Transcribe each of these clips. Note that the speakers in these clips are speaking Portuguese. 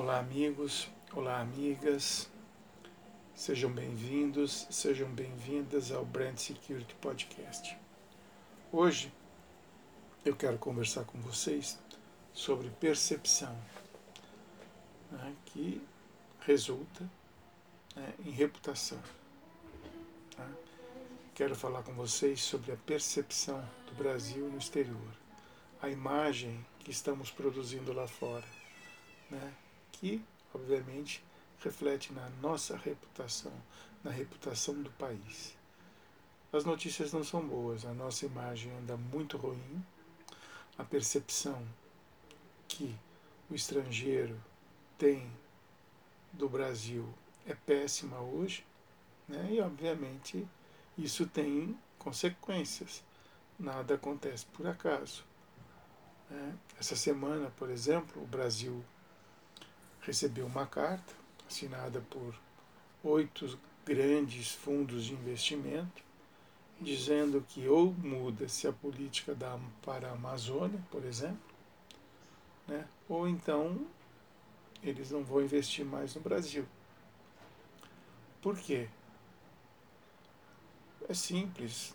Olá, amigos, olá, amigas, sejam bem-vindos, sejam bem-vindas ao Brand Security Podcast. Hoje eu quero conversar com vocês sobre percepção, né, que resulta né, em reputação. Né. Quero falar com vocês sobre a percepção do Brasil no exterior, a imagem que estamos produzindo lá fora. Né, que, obviamente, reflete na nossa reputação, na reputação do país. As notícias não são boas, a nossa imagem anda muito ruim, a percepção que o estrangeiro tem do Brasil é péssima hoje, né? e obviamente isso tem consequências. Nada acontece por acaso. Né? Essa semana, por exemplo, o Brasil recebeu uma carta assinada por oito grandes fundos de investimento, dizendo que ou muda-se a política da, para a Amazônia, por exemplo, né, ou então eles não vão investir mais no Brasil. Por quê? É simples,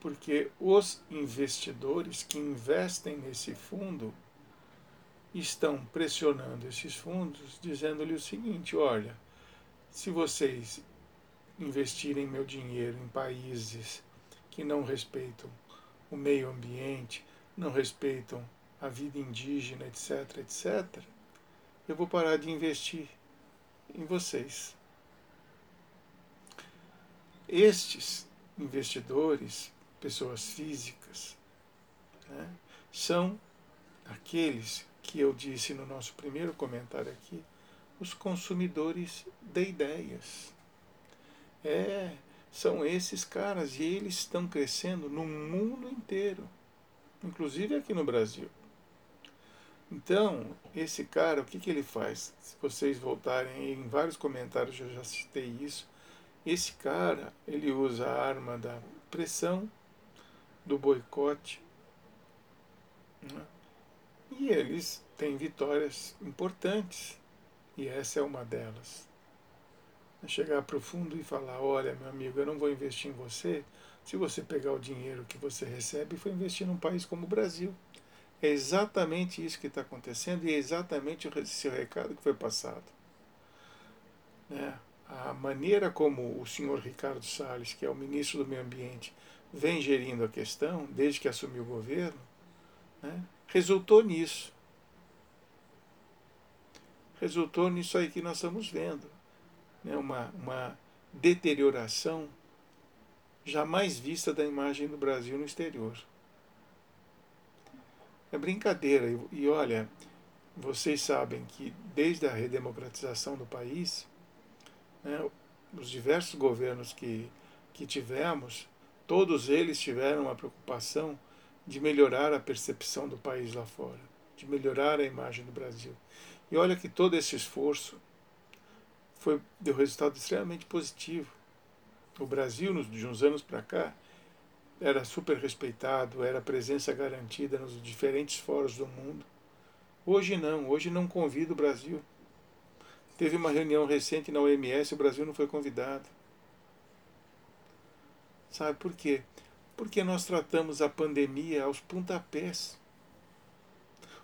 porque os investidores que investem nesse fundo estão pressionando esses fundos, dizendo-lhe o seguinte: olha, se vocês investirem meu dinheiro em países que não respeitam o meio ambiente, não respeitam a vida indígena, etc., etc., eu vou parar de investir em vocês. Estes investidores, pessoas físicas, né, são aqueles que eu disse no nosso primeiro comentário aqui, os consumidores de ideias. É, são esses caras e eles estão crescendo no mundo inteiro, inclusive aqui no Brasil. Então, esse cara, o que, que ele faz? Se vocês voltarem em vários comentários, eu já citei isso. Esse cara, ele usa a arma da pressão, do boicote, né? E eles têm vitórias importantes, e essa é uma delas. Chegar para o fundo e falar: olha, meu amigo, eu não vou investir em você se você pegar o dinheiro que você recebe e for investir num país como o Brasil. É exatamente isso que está acontecendo e é exatamente esse recado que foi passado. Né? A maneira como o senhor Ricardo Salles, que é o ministro do Meio Ambiente, vem gerindo a questão, desde que assumiu o governo, né? Resultou nisso. Resultou nisso aí que nós estamos vendo. Né? Uma, uma deterioração jamais vista da imagem do Brasil no exterior. É brincadeira. E, e olha, vocês sabem que desde a redemocratização do país, né, os diversos governos que, que tivemos, todos eles tiveram uma preocupação de melhorar a percepção do país lá fora, de melhorar a imagem do Brasil. E olha que todo esse esforço foi deu resultado extremamente positivo. O Brasil, de uns anos para cá, era super respeitado, era presença garantida nos diferentes fóruns do mundo. Hoje não, hoje não convida o Brasil. Teve uma reunião recente na OMS, o Brasil não foi convidado. Sabe por quê? Porque nós tratamos a pandemia aos pontapés.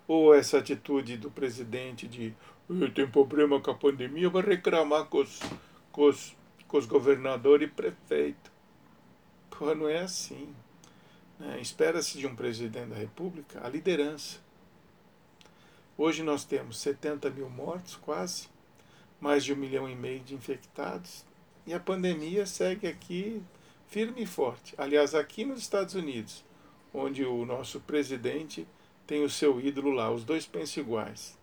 Ou essa atitude do presidente de tem problema com a pandemia, vai reclamar com os, com os, com os governadores e prefeitos. Pô, não é assim. Né? Espera-se de um presidente da República a liderança. Hoje nós temos 70 mil mortos, quase, mais de um milhão e meio de infectados, e a pandemia segue aqui firme e forte. Aliás, aqui nos Estados Unidos, onde o nosso presidente tem o seu ídolo lá, os dois pensam iguais.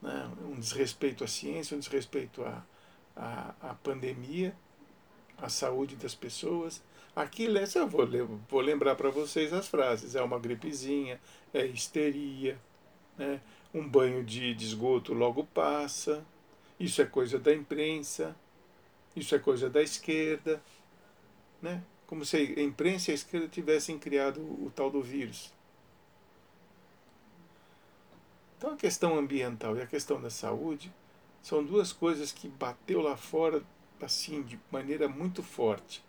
Né? Um desrespeito à ciência, um desrespeito à, à, à pandemia, à saúde das pessoas. Aqui, eu vou, vou lembrar para vocês as frases: é uma gripezinha, é histeria, né? um banho de, de esgoto logo passa, isso é coisa da imprensa, isso é coisa da esquerda né? como se a imprensa e a esquerda tivessem criado o, tal do vírus. Então a questão ambiental e a questão da saúde são duas coisas que bateu lá fora assim de maneira muito forte.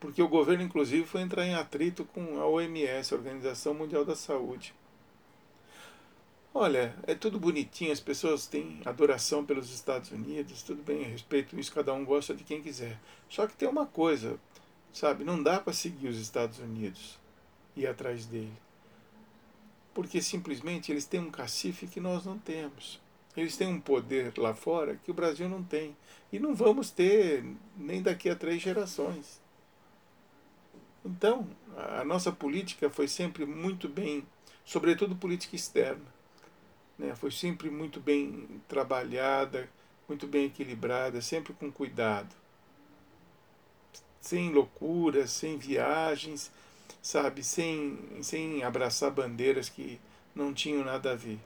Porque o governo inclusive foi entrar em atrito com a OMS, a Organização Mundial da Saúde. Olha, é tudo bonitinho, as pessoas têm adoração pelos Estados Unidos, tudo bem, respeito isso, cada um gosta de quem quiser. Só que tem uma coisa, sabe, não dá para seguir os Estados Unidos e ir atrás dele porque simplesmente eles têm um cacife que nós não temos. Eles têm um poder lá fora que o Brasil não tem. E não vamos ter nem daqui a três gerações. Então, a nossa política foi sempre muito bem, sobretudo política externa, né? foi sempre muito bem trabalhada, muito bem equilibrada, sempre com cuidado. Sem loucuras, sem viagens, sabe, sem, sem abraçar bandeiras que não tinham nada a ver.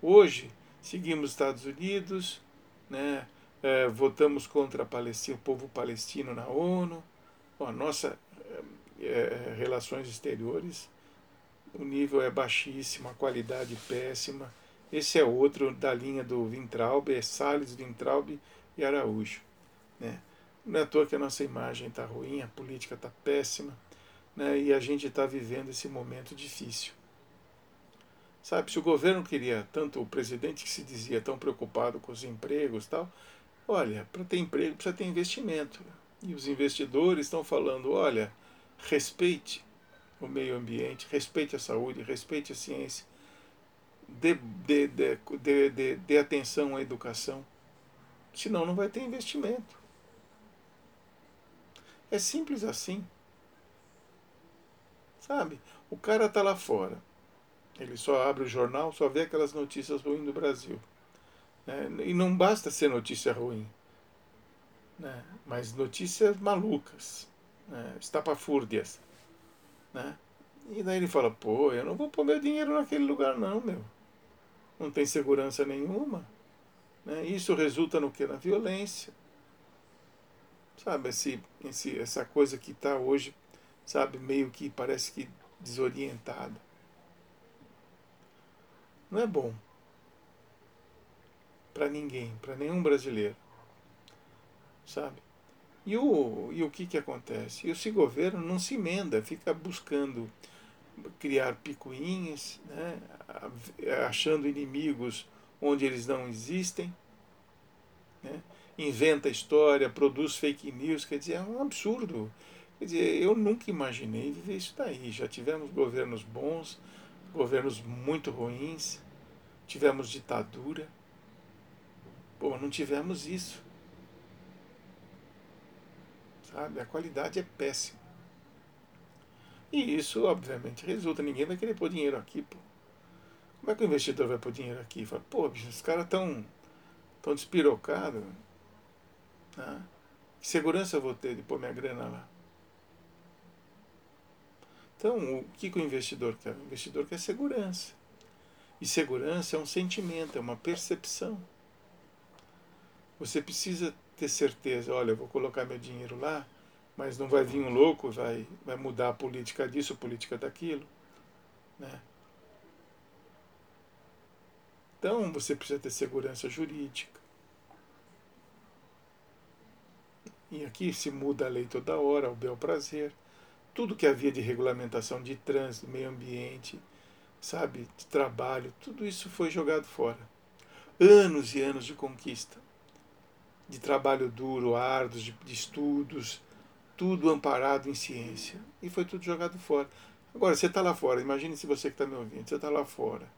Hoje, seguimos os Estados Unidos, né, é, votamos contra Palestina, o povo palestino na ONU, a nossa é, é, relações exteriores, o nível é baixíssimo, a qualidade péssima. Esse é outro da linha do Vintraub, é Salles, Vintraub e Araújo. Né? Não é à toa que a nossa imagem está ruim, a política está péssima né, e a gente está vivendo esse momento difícil. Sabe, se o governo queria, tanto o presidente que se dizia tão preocupado com os empregos tal, olha, para ter emprego precisa ter investimento. E os investidores estão falando, olha, respeite o meio ambiente, respeite a saúde, respeite a ciência, dê, dê, dê, dê, dê atenção à educação, senão não vai ter investimento. É simples assim. Sabe? O cara está lá fora. Ele só abre o jornal, só vê aquelas notícias ruins do Brasil. Né? E não basta ser notícia ruim, né? mas notícias malucas, né? estapafúrdias. Né? E daí ele fala, pô, eu não vou pôr meu dinheiro naquele lugar não, meu. Não tem segurança nenhuma. Né? Isso resulta no que? Na violência. Sabe, esse, esse, essa coisa que está hoje sabe, meio que parece que desorientado. Não é bom para ninguém, para nenhum brasileiro, sabe? E o, e o que, que acontece? E esse governo não se emenda, fica buscando criar picuinhas, né? achando inimigos onde eles não existem, né? Inventa história, produz fake news, quer dizer, é um absurdo. Quer dizer, eu nunca imaginei viver isso daí. Já tivemos governos bons, governos muito ruins, tivemos ditadura. Pô, não tivemos isso. Sabe? A qualidade é péssima. E isso, obviamente, resulta. Ninguém vai querer pôr dinheiro aqui, pô. Como é que o investidor vai pôr dinheiro aqui? Fala, pô, bicho, os caras estão tão despirocados. Né? Que segurança eu vou ter de pôr minha grana lá? Então, o que, que o investidor quer? O investidor quer segurança. E segurança é um sentimento, é uma percepção. Você precisa ter certeza, olha, eu vou colocar meu dinheiro lá, mas não vai vir um louco, vai, vai mudar a política disso, a política daquilo. Né? Então você precisa ter segurança jurídica. E aqui se muda a lei toda hora, ao bel prazer tudo que havia de regulamentação de trânsito, meio ambiente, sabe, de trabalho, tudo isso foi jogado fora. Anos e anos de conquista, de trabalho duro, árduo, de, de estudos, tudo amparado em ciência. E foi tudo jogado fora. Agora, você está lá fora, imagine se você que está me ouvindo, você está lá fora.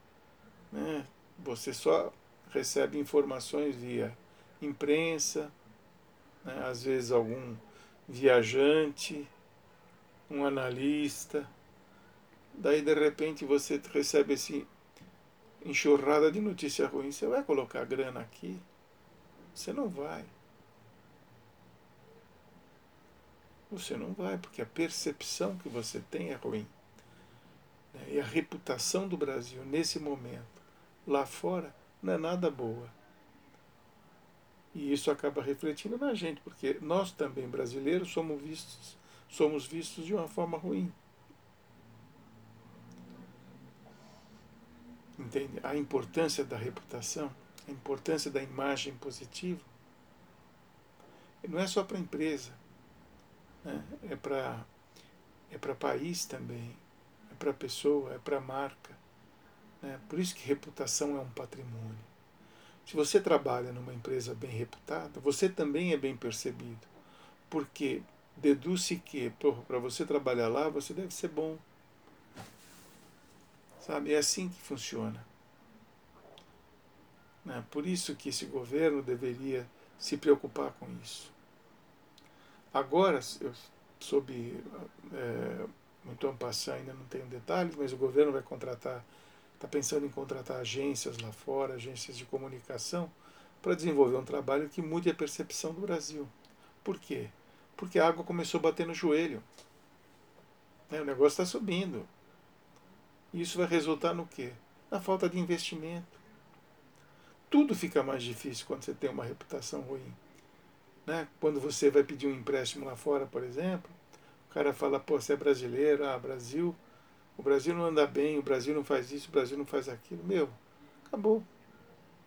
Né? Você só recebe informações via imprensa, né? às vezes algum viajante, um analista. Daí de repente você recebe esse enxurrada de notícia ruim. Você vai colocar grana aqui? Você não vai. Você não vai, porque a percepção que você tem é ruim. Né? E a reputação do Brasil nesse momento, lá fora, não é nada boa. E isso acaba refletindo na gente, porque nós também brasileiros somos vistos somos vistos de uma forma ruim. Entende? A importância da reputação, a importância da imagem positiva. Não é só para a empresa, né? é para é para país também, é para pessoa, é para marca. Né? Por isso que reputação é um patrimônio. Se você trabalha numa empresa bem reputada, você também é bem percebido. Porque deduz-se que para você trabalhar lá, você deve ser bom. Sabe? É assim que funciona. Né? Por isso que esse governo deveria se preocupar com isso. Agora, eu soube, é, muito ampassar, ainda não tenho detalhes, mas o governo vai contratar, está pensando em contratar agências lá fora, agências de comunicação, para desenvolver um trabalho que mude a percepção do Brasil. Por quê? Porque a água começou a bater no joelho. Né? O negócio está subindo. E isso vai resultar no quê? Na falta de investimento. Tudo fica mais difícil quando você tem uma reputação ruim. Né? Quando você vai pedir um empréstimo lá fora, por exemplo, o cara fala, pô, você é brasileiro, ah, Brasil, o Brasil não anda bem, o Brasil não faz isso, o Brasil não faz aquilo. Meu, acabou.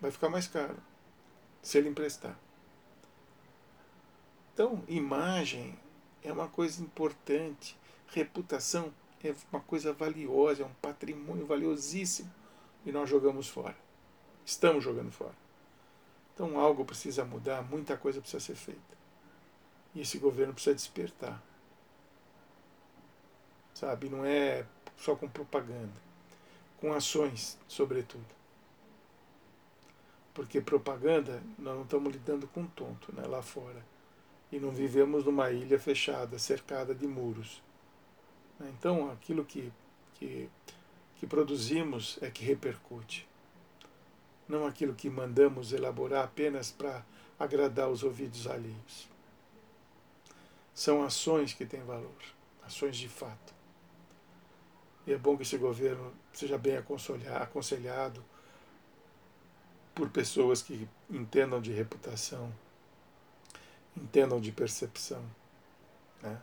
Vai ficar mais caro se ele emprestar. Então, imagem é uma coisa importante, reputação é uma coisa valiosa, é um patrimônio valiosíssimo e nós jogamos fora. Estamos jogando fora. Então algo precisa mudar, muita coisa precisa ser feita. E esse governo precisa despertar. Sabe? Não é só com propaganda, com ações, sobretudo. Porque propaganda, nós não estamos lidando com tonto né, lá fora. E não vivemos numa ilha fechada, cercada de muros. Então, aquilo que, que, que produzimos é que repercute não aquilo que mandamos elaborar apenas para agradar os ouvidos alheios. São ações que têm valor, ações de fato. É bom que esse governo seja bem aconselhado por pessoas que entendam de reputação, entendam de percepção, né?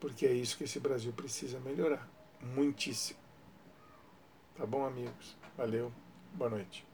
porque é isso que esse Brasil precisa melhorar, muitíssimo. Tá bom, amigos? Valeu, boa noite.